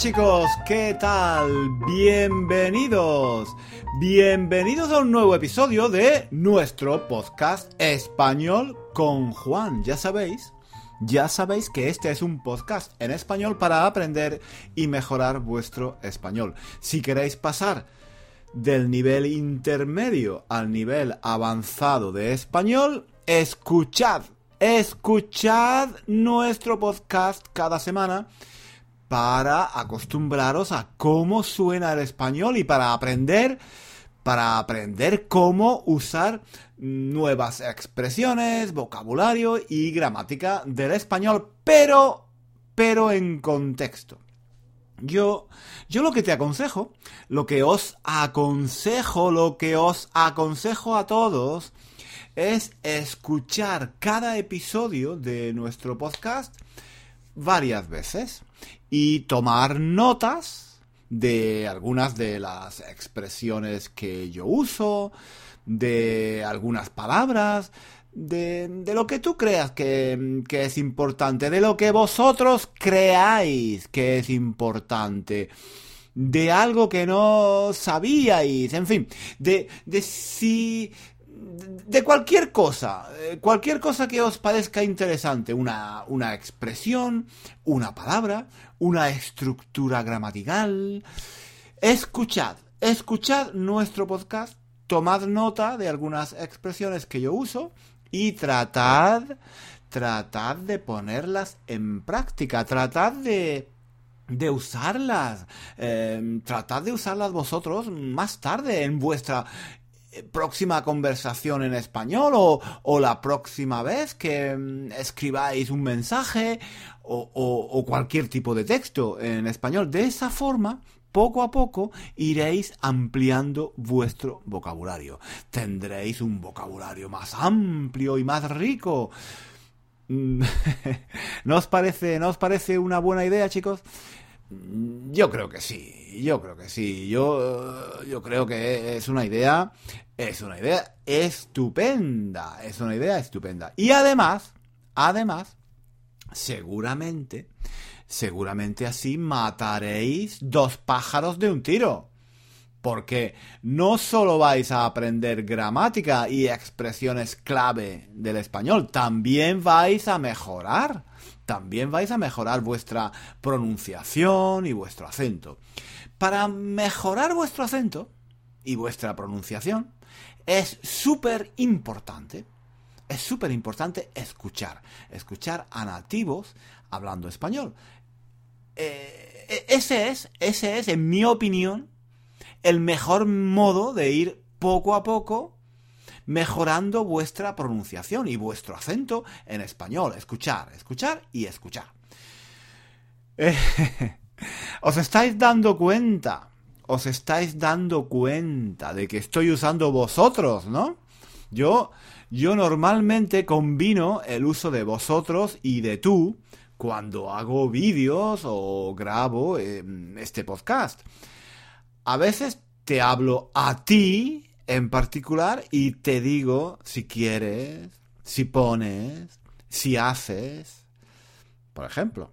chicos, ¿qué tal? Bienvenidos. Bienvenidos a un nuevo episodio de nuestro podcast español con Juan. Ya sabéis, ya sabéis que este es un podcast en español para aprender y mejorar vuestro español. Si queréis pasar del nivel intermedio al nivel avanzado de español, escuchad, escuchad nuestro podcast cada semana para acostumbraros a cómo suena el español y para aprender para aprender cómo usar nuevas expresiones, vocabulario y gramática del español, pero pero en contexto. Yo yo lo que te aconsejo, lo que os aconsejo, lo que os aconsejo a todos es escuchar cada episodio de nuestro podcast varias veces y tomar notas de algunas de las expresiones que yo uso, de algunas palabras, de, de lo que tú creas que, que, es importante, de lo que vosotros creáis que es importante, de algo que no sabíais, en fin, de, de si de cualquier cosa, eh, cualquier cosa que os parezca interesante, una, una expresión, una palabra, una estructura gramatical. Escuchad, escuchad nuestro podcast, tomad nota de algunas expresiones que yo uso y tratad, tratad de ponerlas en práctica, tratad de de usarlas, eh, tratad de usarlas vosotros más tarde en vuestra próxima conversación en español o, la próxima vez que mm, escribáis un mensaje o, cualquier tipo de texto en español. De esa forma, poco a poco iréis ampliando vuestro vocabulario. Tendréis un vocabulario más amplio y más rico. ¿No os parece, ¿no os parece una buena idea, chicos? Yo creo que sí, yo creo que sí. Yo, yo creo que es una idea, es una idea estupenda, es una idea estupenda. Y además, además, seguramente, seguramente así mataréis dos pájaros de un tiro. Porque no solo vais a aprender gramática y expresiones clave del español, también vais a mejorar también vais a mejorar vuestra pronunciación y vuestro acento. Para mejorar vuestro acento y vuestra pronunciación es súper importante, es súper importante escuchar, escuchar a nativos hablando español. Eh, e, ese es, ese es, en mi opinión, el mejor modo de ir poco a poco mejorando vuestra pronunciación y vuestro acento en español. Escuchar, escuchar y escuchar. Eh, os estáis dando cuenta, os estáis dando cuenta de que estoy usando vosotros, ¿no? Yo, yo normalmente combino el uso de vosotros y de tú cuando hago vídeos o grabo em, este podcast. A veces te hablo a ti en particular y te digo si quieres, si pones, si haces. Por ejemplo,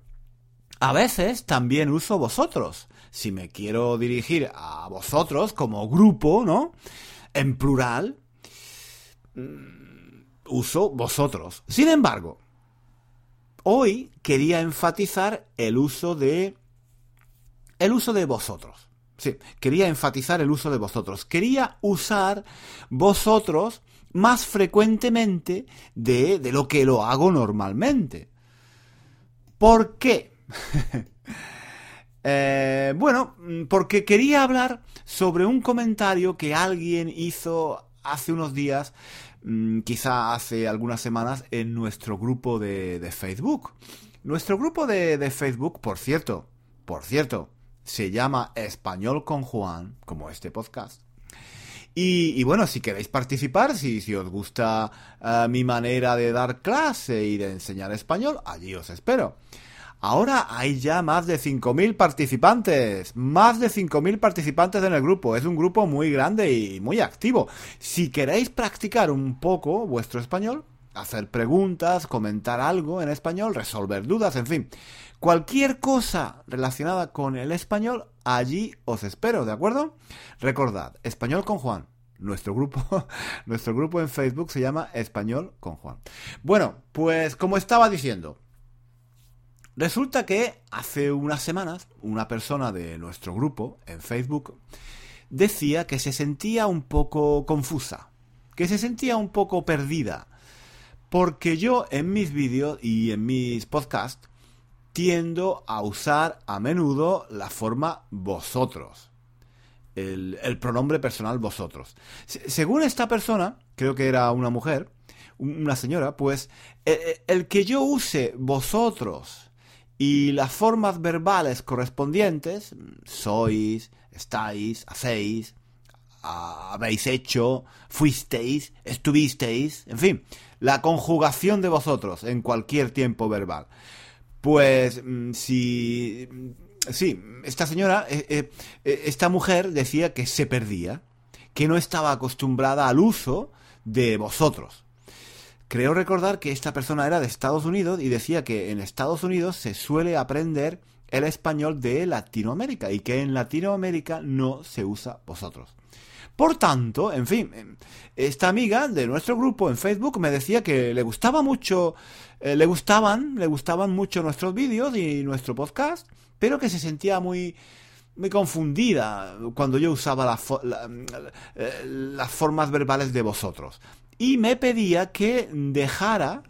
a veces también uso vosotros. Si me quiero dirigir a vosotros como grupo, ¿no? En plural, mm, uso vosotros. Sin embargo, hoy quería enfatizar el uso de el uso de vosotros. Sí, quería enfatizar el uso de vosotros. Quería usar vosotros más frecuentemente de, de lo que lo hago normalmente. ¿Por qué? eh, bueno, porque quería hablar sobre un comentario que alguien hizo hace unos días, mm, quizá hace algunas semanas, en nuestro grupo de, de Facebook. Nuestro grupo de, de Facebook, por cierto, por cierto, se llama Español con Juan, como este podcast. Y, bueno, si queréis participar, si, si os gusta eh, mi manera de dar clase y de enseñar español, allí os espero. Ahora hay ya más de 5.000 participantes, más de 5.000 participantes en el grupo. Es un grupo muy grande y muy activo. Si queréis practicar un poco vuestro español, hacer preguntas, comentar algo en español, resolver dudas, en fin. Cualquier cosa relacionada con el español, allí os espero, ¿de acuerdo? Recordad, Español con Juan. Nuestro grupo, nuestro grupo en Facebook se llama Español con Juan. Bueno, pues como estaba diciendo, resulta que hace unas semanas una persona de nuestro grupo en Facebook decía que se sentía un poco confusa, que se sentía un poco perdida, porque yo en mis vídeos y en mis podcasts tiendo a usar a menudo la forma vosotros. El, pronombre personal vosotros. según esta persona, creo que era una mujer, una señora, pues el, e, el que yo use vosotros y las formas verbales correspondientes, sois, estáis, hacéis, habéis hecho, fuisteis, estuvisteis, en fin, la conjugación de vosotros en cualquier tiempo verbal. Pues mm, si... Sí, esta señora, eh, eh, eh, esta mujer decía que se perdía, que no estaba acostumbrada al uso de vosotros. Creo recordar que esta persona era de Estados Unidos y decía que en Estados Unidos se suele aprender el español de Latinoamérica y que en Latinoamérica no se usa vosotros. Por tanto, en fin, esta amiga de nuestro grupo en Facebook me decía que le gustaba mucho, eh, le gustaban, le gustaban mucho nuestros vídeos y nuestro podcast, pero que se sentía muy, muy confundida cuando yo usaba eh, las formas verbales de vosotros. Y me pedía que dejara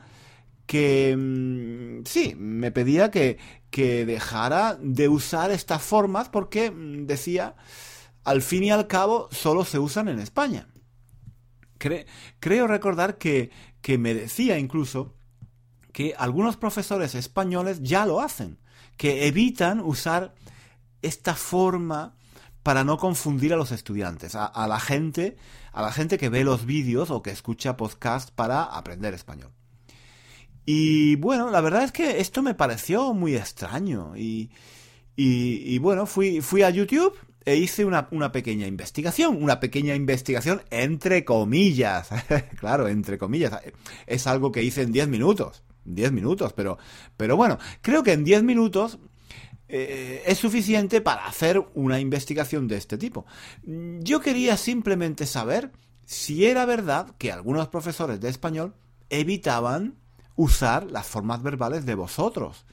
que... Mm, sí, me pedía que, que dejara de usar estas formas porque mm, decía al fin y al cabo solo se usan en España. creo recordar que, me decía incluso que algunos profesores españoles ya lo hacen, que evitan usar esta forma para no confundir a los estudiantes, a, la gente, a la gente que ve los vídeos o que escucha podcast para aprender español. Y bueno, la verdad es que esto me pareció muy extraño y, y, bueno, fui a YouTube e hice una, pequeña investigación, una pequeña investigación entre comillas, claro, entre comillas, es algo que hice en 10 minutos, 10 minutos, pero, pero bueno, creo que en 10 minutos eh, es suficiente para hacer una investigación de este tipo. Yo quería simplemente saber si era verdad que algunos profesores de español evitaban usar las formas verbales de vosotros.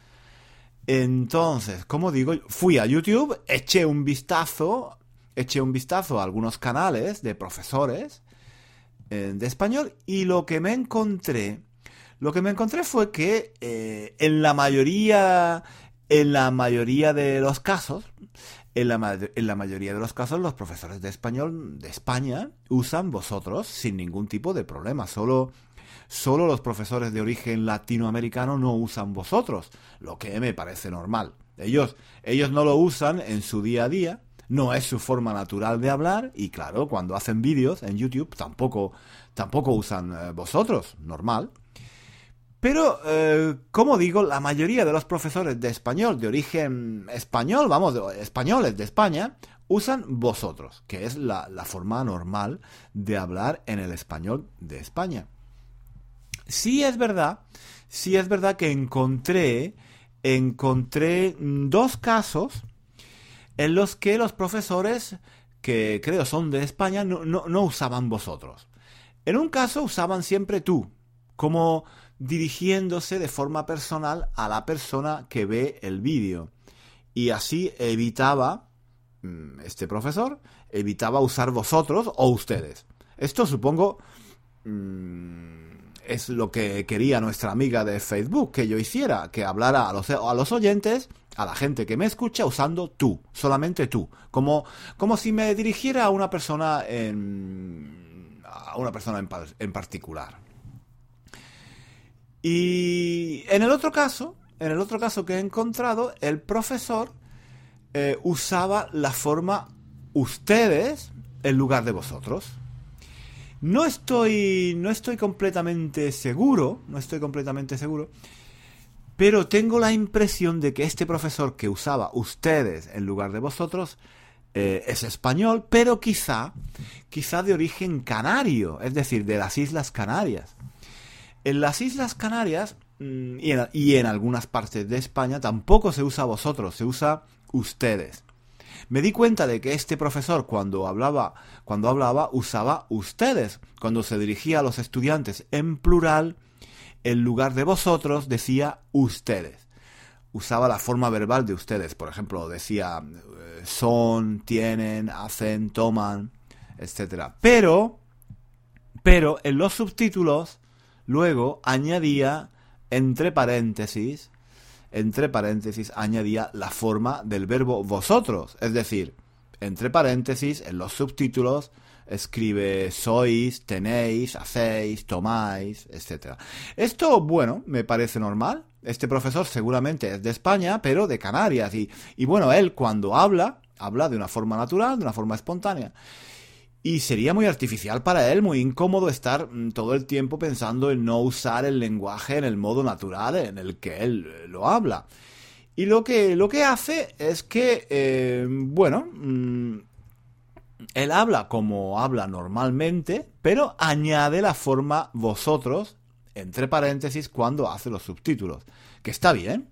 Entonces, como digo, fui a YouTube, eché un vistazo, eché un vistazo a algunos canales de profesores eh, de español y lo que me encontré, lo que me encontré fue que eh, en la mayoría, en la mayoría de los casos, en la, en la, mayoría de los casos los profesores de español de España usan vosotros sin ningún tipo de problema. Solo solo los profesores de origen latinoamericano no usan vosotros, lo que me parece normal. Ellos, ellos no lo usan en su día a día, no es su forma natural de hablar y claro, cuando hacen vídeos en YouTube tampoco, tampoco usan eh, vosotros, normal. Pero, eh, como digo, la mayoría de los profesores de español de origen español, vamos, españoles de España, usan vosotros, que es la forma normal de hablar en el español de España. Sí es verdad, sí es verdad que encontré, encontré dos casos en los que los profesores, que creo son de España, no, no, usaban vosotros. En un caso usaban siempre tú, como dirigiéndose de forma personal a la persona que ve el vídeo. Y así evitaba, mm, este profesor, evitaba usar vosotros o ustedes. Esto supongo... Mm, es lo que quería nuestra amiga de Facebook que yo hiciera, que hablara a los, a los oyentes, a la gente que me escucha usando tú, solamente tú, como, como si me dirigiera a una persona en, a una persona en, particular. Y en el otro caso, en el otro caso que he encontrado, el profesor eh, usaba la forma ustedes en lugar de vosotros. No estoy, no estoy completamente seguro, no estoy completamente seguro, pero tengo la impresión de que este profesor que usaba ustedes en lugar de vosotros eh, es español, pero quizá, quizá de origen canario, es decir, de las Islas Canarias. En las Islas Canarias mm, y en, y en algunas partes de España tampoco se usa vosotros, se usa ustedes. Me di cuenta de que este profesor cuando hablaba, cuando hablaba usaba ustedes, cuando se dirigía a los estudiantes en plural, en lugar de vosotros decía ustedes. Usaba la forma verbal de ustedes, por ejemplo, decía eh, son, tienen, hacen, toman, etc. Pero, pero en los subtítulos luego añadía entre paréntesis entre paréntesis añadía la forma del verbo vosotros, es decir, entre paréntesis en los subtítulos escribe sois, tenéis, hacéis, tomáis, etc. Esto, bueno, me parece normal. Este profesor seguramente es de España, pero de Canarias. Y, y bueno, él cuando habla, habla de una forma natural, de una forma espontánea. Y sería muy artificial para él, muy incómodo estar mm, todo el tiempo pensando en no usar el lenguaje en el modo natural en el que él eh, lo habla. Y lo que, lo que hace es que, eh, bueno, mm, él habla como habla normalmente, pero añade la forma vosotros, entre paréntesis, cuando hace los subtítulos. Que está bien,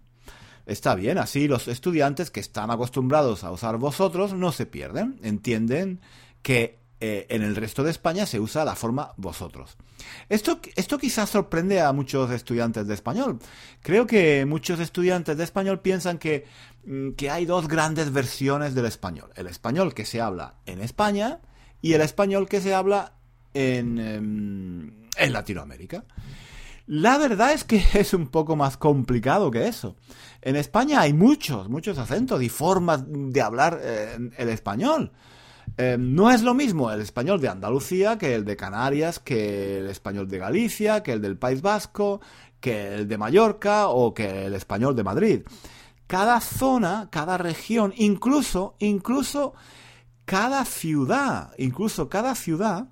está bien, así los estudiantes que están acostumbrados a usar vosotros no se pierden, entienden que eh, en el resto de España se usa la forma vosotros. Esto, esto quizás sorprende a muchos estudiantes de español. Creo que muchos estudiantes de español piensan que, mm, que hay dos grandes versiones del español. El español que se habla en España y el español que se habla en, em, en Latinoamérica. La verdad es que es un poco más complicado que eso. En España hay muchos, muchos acentos y formas de hablar eh, el español. Eh, no es lo mismo el español de Andalucía que el de Canarias, que el español de Galicia, que el del País Vasco, que el de Mallorca o que el español de Madrid. Cada zona, cada región, incluso, incluso cada ciudad, incluso cada ciudad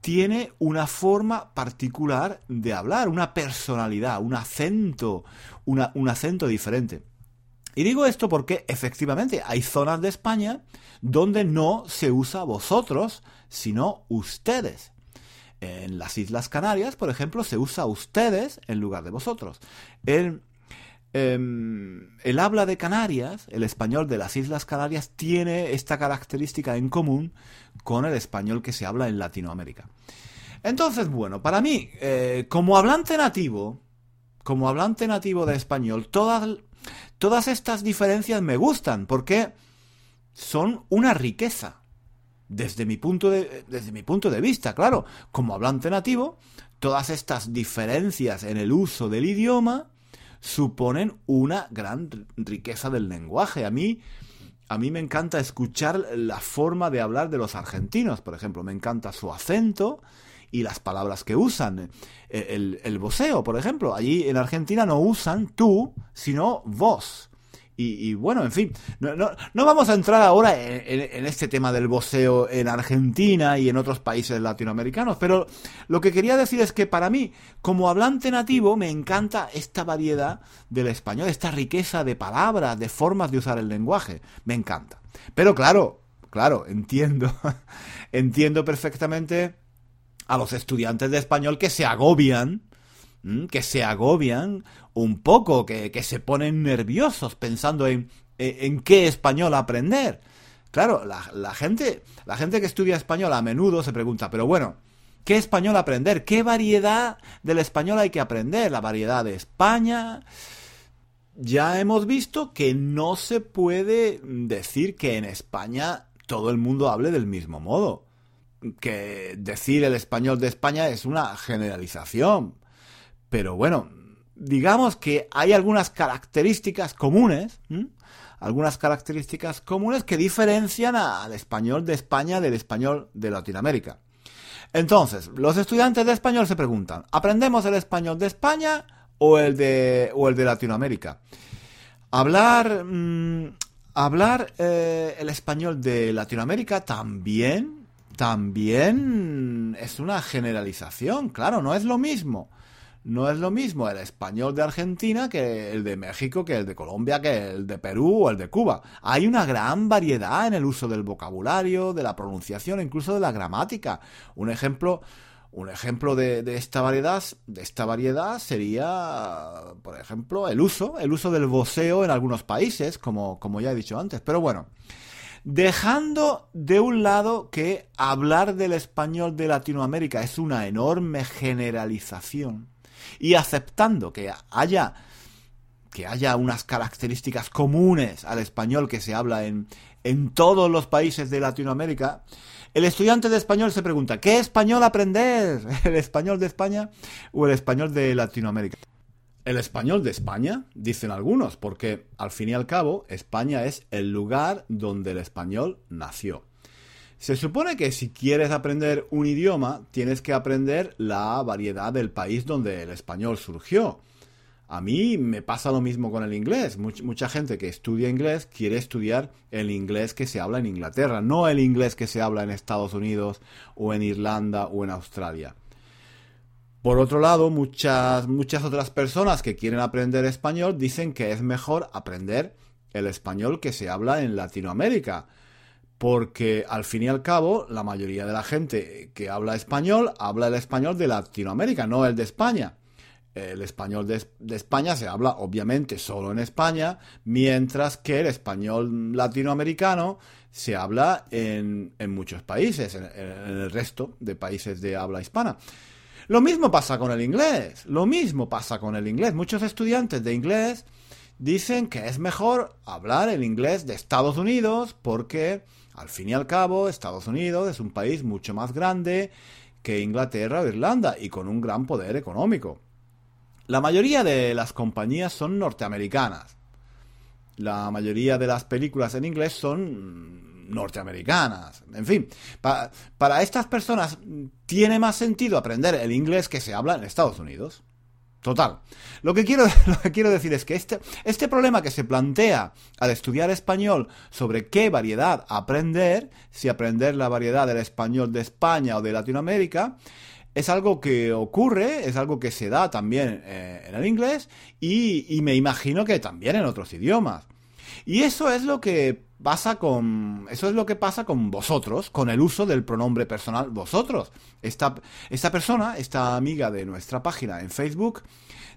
tiene una forma particular de hablar, una personalidad, un acento, un acento diferente. Y digo esto porque efectivamente hay zonas de España donde no se usa vosotros, sino ustedes. En las Islas Canarias, por ejemplo, se usa ustedes en lugar de vosotros. El, em, el habla de Canarias, el español de las Islas Canarias, tiene esta característica en común con el español que se habla en Latinoamérica. Entonces, bueno, para mí, eh, como hablante nativo, como hablante nativo de español, todas Todas estas diferencias me gustan porque son una riqueza. Desde mi, punto de, desde mi punto de vista, claro, como hablante nativo, todas estas diferencias en el uso del idioma suponen una gran riqueza del lenguaje. A mí, a mí me encanta escuchar la forma de hablar de los argentinos, por ejemplo, me encanta su acento, y las palabras que usan. Eh, el, el por ejemplo, allí en Argentina no usan tú, sino vos. Y, bueno, en fin, no, no, no, vamos a entrar ahora en, este tema del voceo en Argentina y en otros países latinoamericanos, pero lo que quería decir es que para mí, como hablante nativo, me encanta esta variedad del español, esta riqueza de palabras, de formas de usar el lenguaje, me encanta. Pero claro, claro, entiendo, entiendo perfectamente a los estudiantes de español que se agobian, que se agobian un poco, que, se ponen nerviosos pensando en, en, qué español aprender. Claro, la, gente, la gente que estudia español a menudo se pregunta, pero bueno, ¿qué español aprender? ¿Qué variedad del español hay que aprender? La variedad de España. Ya hemos visto que no se puede decir que en España todo el mundo hable del mismo modo que decir el español de España es una generalización. Pero bueno, digamos que hay algunas características comunes, algunas características comunes que diferencian al español de España del español de Latinoamérica. Entonces, los estudiantes de español se preguntan, ¿aprendemos el español de España o el de, o el de Latinoamérica? Hablar, mm, hablar eh, el español de Latinoamérica también también es una generalización, claro, no es lo mismo. No es lo mismo el español de Argentina que el de México, que el de Colombia, que el de Perú o el de Cuba. Hay una gran variedad en el uso del vocabulario, de la pronunciación, incluso de la gramática. Un ejemplo, Un ejemplo de, esta variedad, de esta variedad sería, por ejemplo, el uso, el uso del voceo en algunos países, como, como ya he dicho antes. Pero bueno, dejando de un lado que hablar del español de Latinoamérica es una enorme generalización y aceptando que haya que haya unas características comunes al español que se habla en, en todos los países de Latinoamérica, el estudiante de español se pregunta, ¿qué español aprender? ¿El español de España o el español de Latinoamérica? El español de España, dicen algunos, porque al fin y al cabo España es el lugar donde el español nació. Se supone que si quieres aprender un idioma, tienes que aprender la variedad del país donde el español surgió. A mí me pasa lo mismo con el inglés. mucha gente que estudia inglés quiere estudiar el inglés que se habla en Inglaterra, no el inglés que se habla en Estados Unidos o en Irlanda o en Australia. Por otro lado, muchas, muchas otras personas que quieren aprender español dicen que es mejor aprender el español que se habla en Latinoamérica. Porque al fin y al cabo, la mayoría de la gente que habla español habla el español de Latinoamérica, no el de España el español de, España se habla obviamente solo en España, mientras que el español latinoamericano se habla en, muchos países, en, el resto de países de habla hispana. Lo mismo pasa con el inglés, lo mismo pasa con el inglés. Muchos estudiantes de inglés dicen que es mejor hablar el inglés de Estados Unidos porque, al fin y al cabo, Estados Unidos es un país mucho más grande que Inglaterra o Irlanda y con un gran poder económico. La mayoría de las compañías son norteamericanas. La mayoría de las películas en inglés son norteamericanas. En fin, para estas personas tiene más sentido aprender el inglés que se habla en Estados Unidos. Total. Lo que quiero, lo que quiero decir es que este, este problema que se plantea al estudiar español sobre qué variedad aprender, si aprender la variedad del español de España o de Latinoamérica, es algo que ocurre, es algo que se da también eh, en el inglés y, me imagino que también en otros idiomas. Y eso es lo que pasa con eso es lo que pasa con vosotros, con el uso del pronombre personal vosotros. Esta, esta persona, esta amiga de nuestra página en Facebook,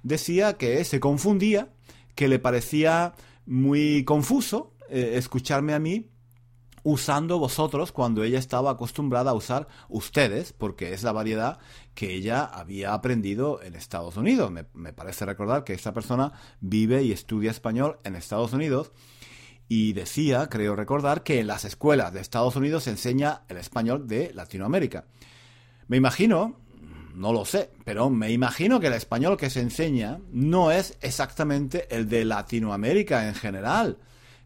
decía que se confundía, que le parecía muy confuso eh, escucharme a mí usando vosotros cuando ella estaba acostumbrada a usar ustedes, porque es la variedad que ella había aprendido en Estados Unidos. Me, parece recordar que esta persona vive y estudia español en Estados Unidos y decía, creo recordar, que en las escuelas de Estados Unidos se enseña el español de Latinoamérica. Me imagino, no lo sé, pero me imagino que el español que se enseña no es exactamente el de Latinoamérica en general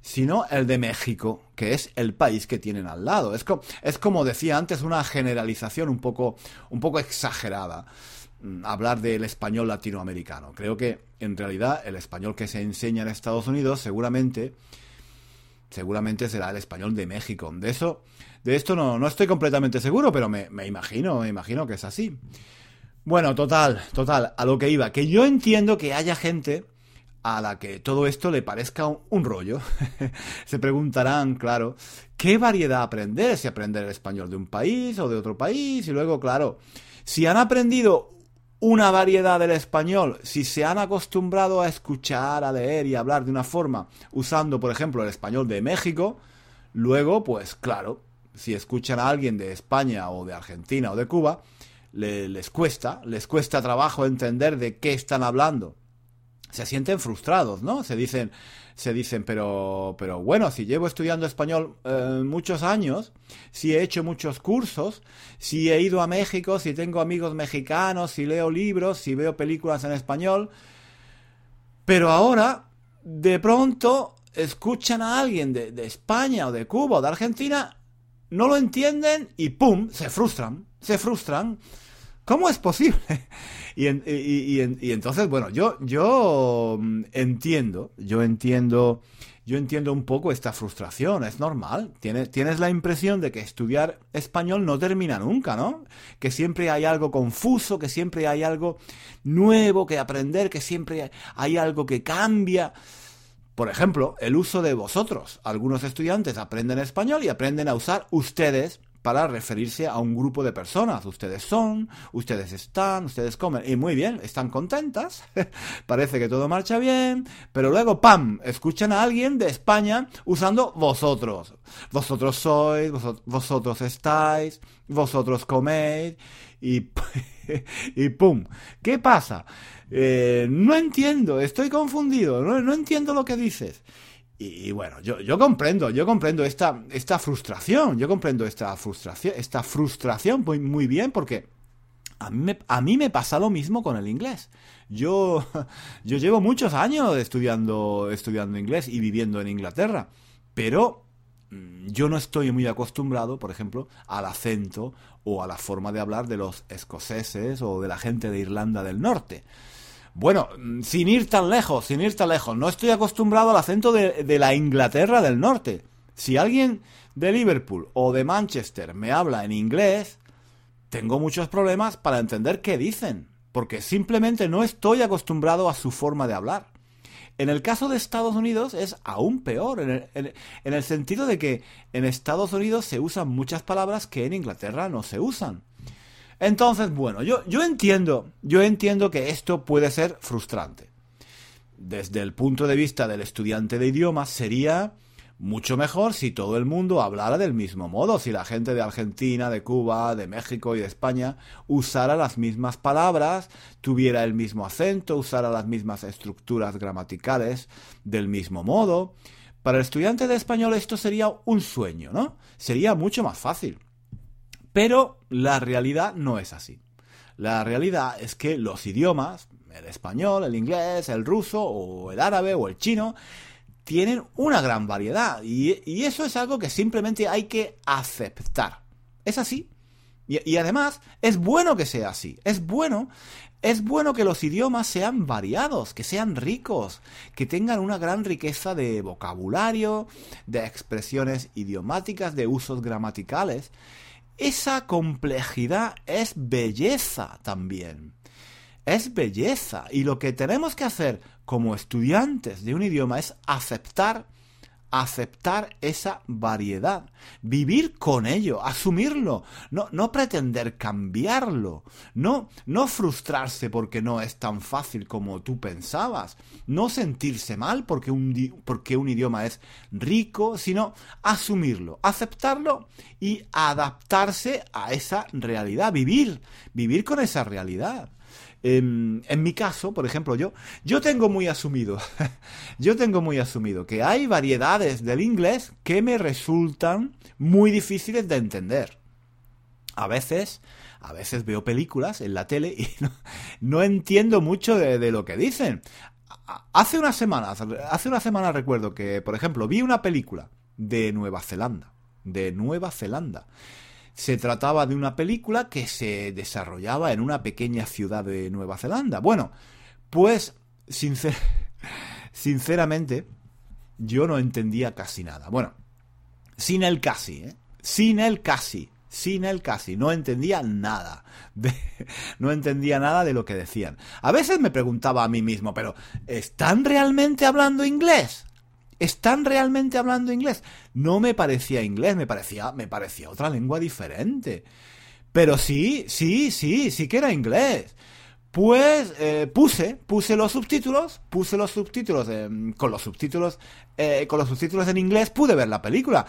sino el de México, que es el país que tienen al lado. Es, es como decía antes, una generalización un poco, un poco exagerada mm, hablar del español latinoamericano. Creo que en realidad el español que se enseña en Estados Unidos seguramente seguramente será el español de México. De eso de esto no, no estoy completamente seguro, pero me, me imagino, me imagino que es así. Bueno, total, total, a lo que iba, que yo entiendo que haya gente a la que todo esto le parezca un, rollo. Se preguntarán, claro, ¿qué variedad aprender? Si aprender el español de un país o de otro país. Y luego, claro, si han aprendido una variedad del español, si se han acostumbrado a escuchar, a leer y hablar de una forma, usando, por ejemplo, el español de México, luego, pues claro, si escuchan a alguien de España o de Argentina o de Cuba, les cuesta, les cuesta trabajo entender de qué están hablando se sienten frustrados, ¿no? Se dicen, se dicen, pero, pero bueno, si llevo estudiando español eh, muchos años, si he hecho muchos cursos, si he ido a México, si tengo amigos mexicanos, si leo libros, si veo películas en español, pero ahora, de pronto, escuchan a alguien de, de España o de Cuba o de Argentina, no lo entienden y ¡pum! se frustran, se frustran. ¿Cómo es posible? Y, entonces, bueno, yo, yo mm, entiendo, yo entiendo, yo entiendo un poco esta frustración, es normal. Tienes, tienes la impresión de que estudiar español no termina nunca, ¿no? Que siempre hay algo confuso, que siempre hay algo nuevo que aprender, que siempre hay algo que cambia. Por ejemplo, el uso de vosotros. Algunos estudiantes aprenden español y aprenden a usar ustedes para referirse a un grupo de personas. Ustedes son, ustedes están, ustedes comen. Y muy bien, están contentas. Parece que todo marcha bien. Pero luego, ¡pam! Escuchan a alguien de España usando vosotros. Vosotros sois, vosotros estáis, vosotros coméis. Y, y ¡pum! ¿Qué pasa? Eh, no entiendo, estoy confundido, no entiendo lo que dices. Y, bueno, yo, yo, comprendo, yo comprendo esta, esta frustración, yo comprendo esta frustración, esta frustración muy, muy bien porque a mí, me, a mí me pasa lo mismo con el inglés. Yo, yo llevo muchos años estudiando, estudiando inglés y viviendo en Inglaterra, pero mm, yo no estoy muy acostumbrado, por ejemplo, al acento o a la forma de hablar de los escoceses o de la gente de Irlanda del Norte. Bueno, sin ir tan lejos, sin ir tan lejos, no estoy acostumbrado al acento de, la Inglaterra del Norte. Si alguien de Liverpool o de Manchester me habla en inglés, tengo muchos problemas para entender qué dicen, porque simplemente no estoy acostumbrado a su forma de hablar. En el caso de Estados Unidos es aún peor, en el, sentido de que en Estados Unidos se usan muchas palabras que en Inglaterra no se usan. Entonces, bueno, yo, yo entiendo, yo entiendo que esto puede ser frustrante. Desde el punto de vista del estudiante de idiomas sería mucho mejor si todo el mundo hablara del mismo modo, si la gente de Argentina, de Cuba, de México y de España usara las mismas palabras, tuviera el mismo acento, usara las mismas estructuras gramaticales del mismo modo. Para el estudiante de español esto sería un sueño, ¿no? Sería mucho más fácil. Pero la realidad no es así. La realidad es que los idiomas, el español, el inglés, el ruso o el árabe o el chino, tienen una gran variedad y, eso es algo que simplemente hay que aceptar. Es así. Y, y, además, es bueno que sea así. Es bueno, es bueno que los idiomas sean variados, que sean ricos, que tengan una gran riqueza de vocabulario, de expresiones idiomáticas, de usos gramaticales. Esa complejidad es belleza también. Es belleza. Y lo que tenemos que hacer como estudiantes de un idioma es aceptar aceptar esa variedad, vivir con ello, asumirlo, no, no pretender cambiarlo, no, no frustrarse porque no es tan fácil como tú pensabas, no sentirse mal porque un, porque un idioma es rico, sino asumirlo, aceptarlo y adaptarse a esa realidad, vivir, vivir con esa realidad. En, mi caso, por ejemplo, yo, yo tengo muy asumido, yo tengo muy asumido que hay variedades del inglés que me resultan muy difíciles de entender. A veces, a veces veo películas en la tele y no, entiendo mucho de, de, lo que dicen. Hace unas semanas, hace una semana recuerdo que, por ejemplo, vi una película de Nueva Zelanda, de Nueva Zelanda. Se trataba de una película que se desarrollaba en una pequeña ciudad de Nueva Zelanda. Bueno, pues sinceramente yo no entendía casi nada. Bueno, sin el casi, ¿eh? Sin el casi, sin el casi, no entendía nada. no entendía nada de lo que decían. A veces me preguntaba a mí mismo, pero ¿están realmente hablando inglés? ¿Están realmente hablando inglés? No me parecía inglés, me parecía, me parecía otra lengua diferente. Pero sí, sí, sí, sí que era inglés. Pues eh, puse, puse los subtítulos, puse los subtítulos, con los subtítulos, eh, con los subtítulos en inglés pude ver la película.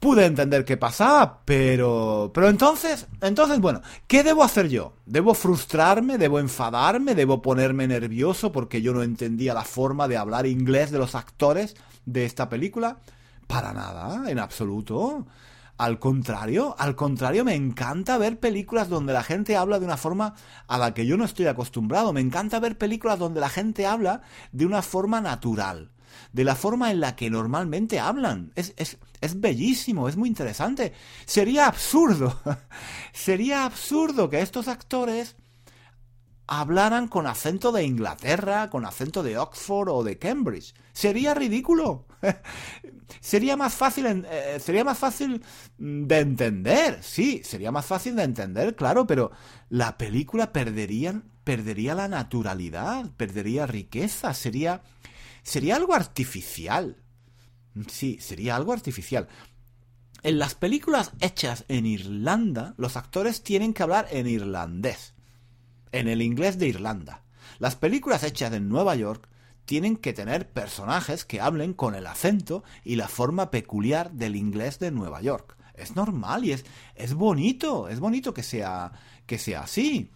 Pude entender qué pasaba, pero, pero entonces, entonces, bueno, ¿qué debo hacer yo? ¿Debo frustrarme? ¿Debo enfadarme? ¿Debo ponerme nervioso porque yo no entendía la forma de hablar inglés de los actores? de esta película? Para nada, en absoluto. Al contrario, al contrario, me encanta ver películas donde la gente habla de una forma a la que yo no estoy acostumbrado. Me encanta ver películas donde la gente habla de una forma natural, de la forma en la que normalmente hablan. Es, es, es bellísimo, es muy interesante. Sería absurdo, sería absurdo que estos actores hablaran con acento de Inglaterra, con acento de Oxford o de Cambridge. Sería ridículo. sería más fácil, eh, sería más fácil de entender. Sí, sería más fácil de entender, claro, pero la película perdería, perdería la naturalidad, perdería riqueza, sería, sería algo artificial. Sí, sería algo artificial. en las películas hechas en Irlanda, los actores tienen que hablar en irlandés, en el inglés de Irlanda. Las películas hechas en Nueva York tienen que tener personajes que hablen con el acento y la forma peculiar del inglés de Nueva York. Es normal y es, es bonito, es bonito que sea, que sea así.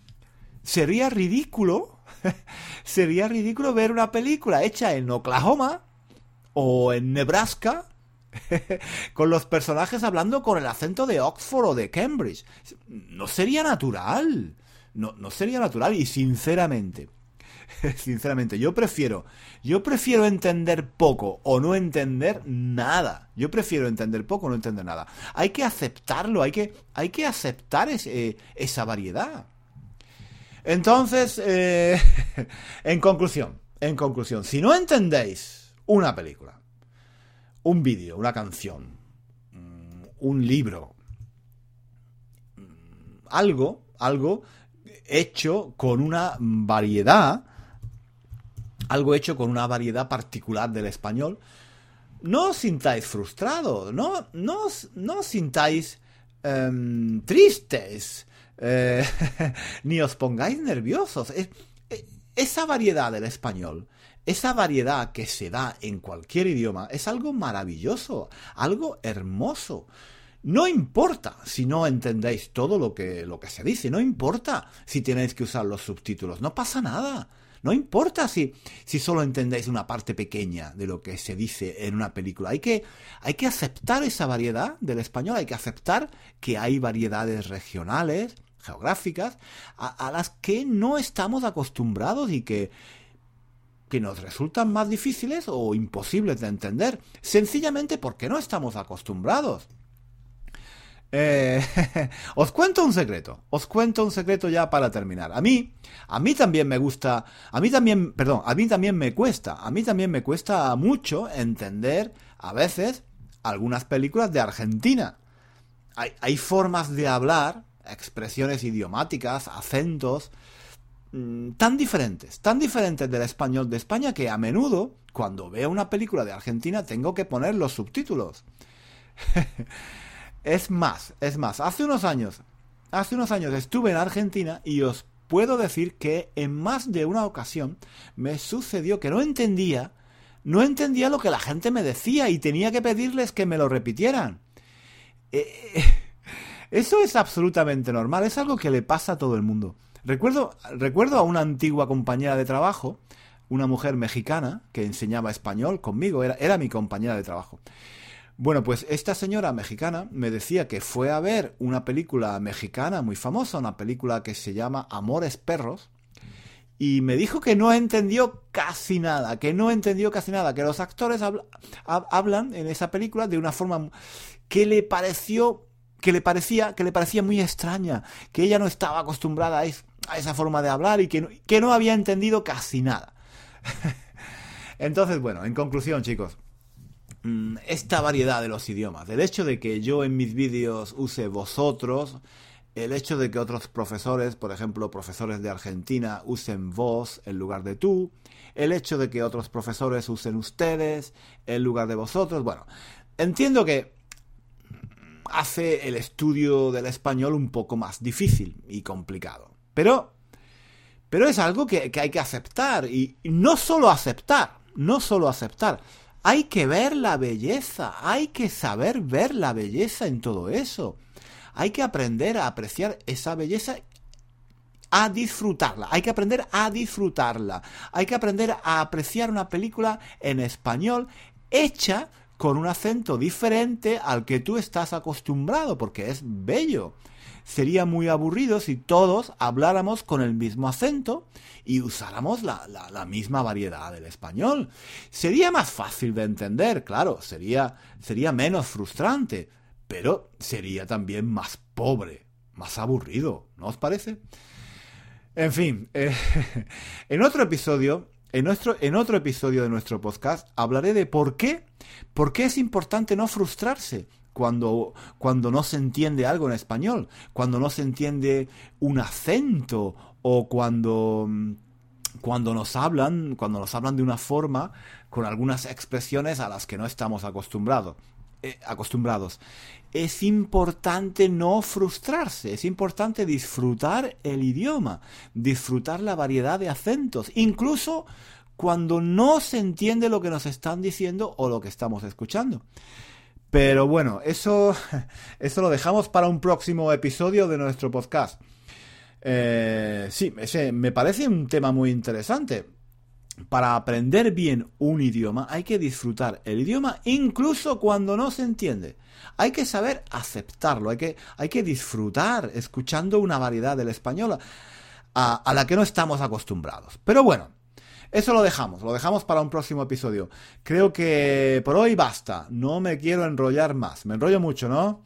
Sería ridículo, sería ridículo ver una película hecha en Oklahoma o en Nebraska con los personajes hablando con el acento de Oxford o de Cambridge. No sería natural. No, no sería natural y sinceramente, sinceramente, yo prefiero, yo prefiero entender poco o no entender nada. Yo prefiero entender poco o no entender nada. Hay que aceptarlo, hay que, hay que aceptar esa variedad. Entonces, eh, en conclusión, en conclusión, si no entendéis una película, un vídeo, una canción, mm, un libro, mm, algo, algo hecho con una variedad, algo hecho con una variedad particular del español, no os sintáis frustrados, no, no, no os sintáis em, tristes, eh, ni os pongáis nerviosos. esa variedad del español esa variedad que se da en cualquier idioma es algo maravilloso, algo hermoso. No importa si no entendéis todo lo que, lo que se dice, no importa si tenéis que usar los subtítulos, no pasa nada. No importa si, si solo entendéis una parte pequeña de lo que se dice en una película. Hay que, hay que aceptar esa variedad del español, hay que aceptar que hay variedades regionales, geográficas, a las que no estamos acostumbrados y que, que nos resultan más difíciles o imposibles de entender, sencillamente porque no estamos acostumbrados. Eh, os cuento un secreto, os cuento un secreto ya para terminar. A mí, a mí también me gusta, a mí también, perdón, a mí también me cuesta, a mí también me cuesta mucho entender a veces algunas películas de Argentina. Hay, hay formas de hablar, expresiones idiomáticas, acentos, Mm, tan diferentes, tan diferentes del español de España que a menudo, cuando veo una película de Argentina, tengo que poner los subtítulos. es más, es más, hace unos años, hace unos años estuve en Argentina y os puedo decir que en más de una ocasión me sucedió que no entendía, no entendía lo que la gente me decía y tenía que pedirles que me lo repitieran. Eh, eso es absolutamente normal, es algo que le pasa a todo el mundo. Recuerdo, recuerdo a una antigua compañera de trabajo, una mujer mexicana que enseñaba español conmigo, era, era mi compañera de trabajo. Bueno, pues esta señora mexicana me decía que fue a ver una película mexicana muy famosa, una película que se llama Amores Perros, y me dijo que no entendió casi nada, que no entendió casi nada, que los actores hablan en esa película de una forma que le pareció que le parecía que le parecía muy extraña, que ella no estaba acostumbrada a esa forma de hablar y que no, que no había entendido casi nada. Entonces, bueno, en conclusión, chicos, mm, esta variedad de los idiomas, el hecho de que yo en mis vídeos use vosotros, el hecho de que otros profesores, por ejemplo, profesores de Argentina, usen vos en lugar de tú, el hecho de que otros profesores usen ustedes en lugar de vosotros, bueno, entiendo que hace el estudio del español un poco más difícil y complicado. Pero, pero es algo que, hay que aceptar. Y, no solo aceptar, no solo aceptar. Hay que ver la belleza, hay que saber ver la belleza en todo eso. Hay que aprender a apreciar esa belleza a disfrutarla. Hay que aprender a disfrutarla. Hay que aprender a apreciar una película en español hecha con un acento diferente al que tú estás acostumbrado, porque es bello sería muy aburrido si todos habláramos con el mismo acento y usáramos la, misma variedad del español. Sería más fácil de entender, claro, sería, sería menos frustrante, pero sería también más pobre, más aburrido, ¿no os parece? En fin, eh, en otro episodio, en, nuestro, en otro episodio de nuestro podcast, hablaré de por qué, por qué es importante no frustrarse cuando, cuando no se entiende algo en español, cuando no se entiende un acento o cuando, cuando nos hablan, cuando nos hablan de una forma con algunas expresiones a las que no estamos acostumbrados. Eh, acostumbrados. Es importante no frustrarse, es importante disfrutar el idioma, disfrutar la variedad de acentos, incluso cuando no se entiende lo que nos están diciendo o lo que estamos escuchando. Pero bueno, eso, eso lo dejamos para un próximo episodio de nuestro podcast. Eh, sí, me parece un tema muy interesante. Para aprender bien un idioma hay que disfrutar el idioma incluso cuando no se entiende. Hay que saber aceptarlo, hay que, hay que disfrutar escuchando una variedad del español a, a la que no estamos acostumbrados. Pero bueno, eso lo dejamos, lo dejamos para un próximo episodio. Creo que por hoy basta, no me quiero enrollar más. Me enrollo mucho, ¿no?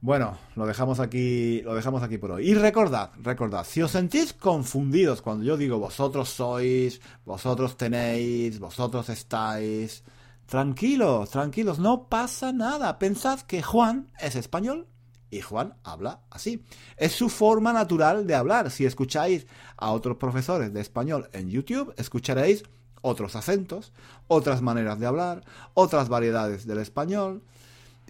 Bueno, lo dejamos aquí, lo dejamos aquí por hoy. Y recordad, recordad, si os sentís confundidos cuando yo digo vosotros sois, vosotros tenéis, vosotros estáis, tranquilos, tranquilos, no pasa nada. Pensad que Juan es español y Juan habla así. Es su forma natural de hablar. Si escucháis a otros profesores de español en YouTube, escucharéis otros acentos, otras maneras de hablar, otras variedades del español.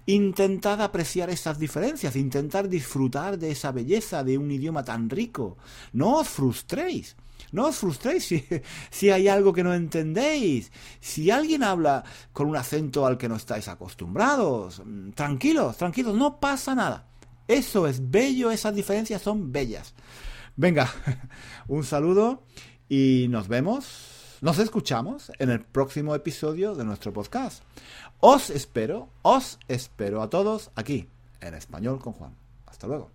Intentad apreciar esas diferencias, intentad disfrutar de esa belleza de un idioma tan rico. No os frustréis. No os frustréis si, si, hay algo que no entendéis. Si alguien habla con un acento al que no estáis acostumbrados, mm, tranquilos, tranquilos, no pasa nada. Eso es bello, esas diferencias son bellas. Venga, un saludo y nos vemos, nos escuchamos en el próximo episodio de nuestro podcast. Os espero, os espero a todos aquí, en español con Juan. Hasta luego.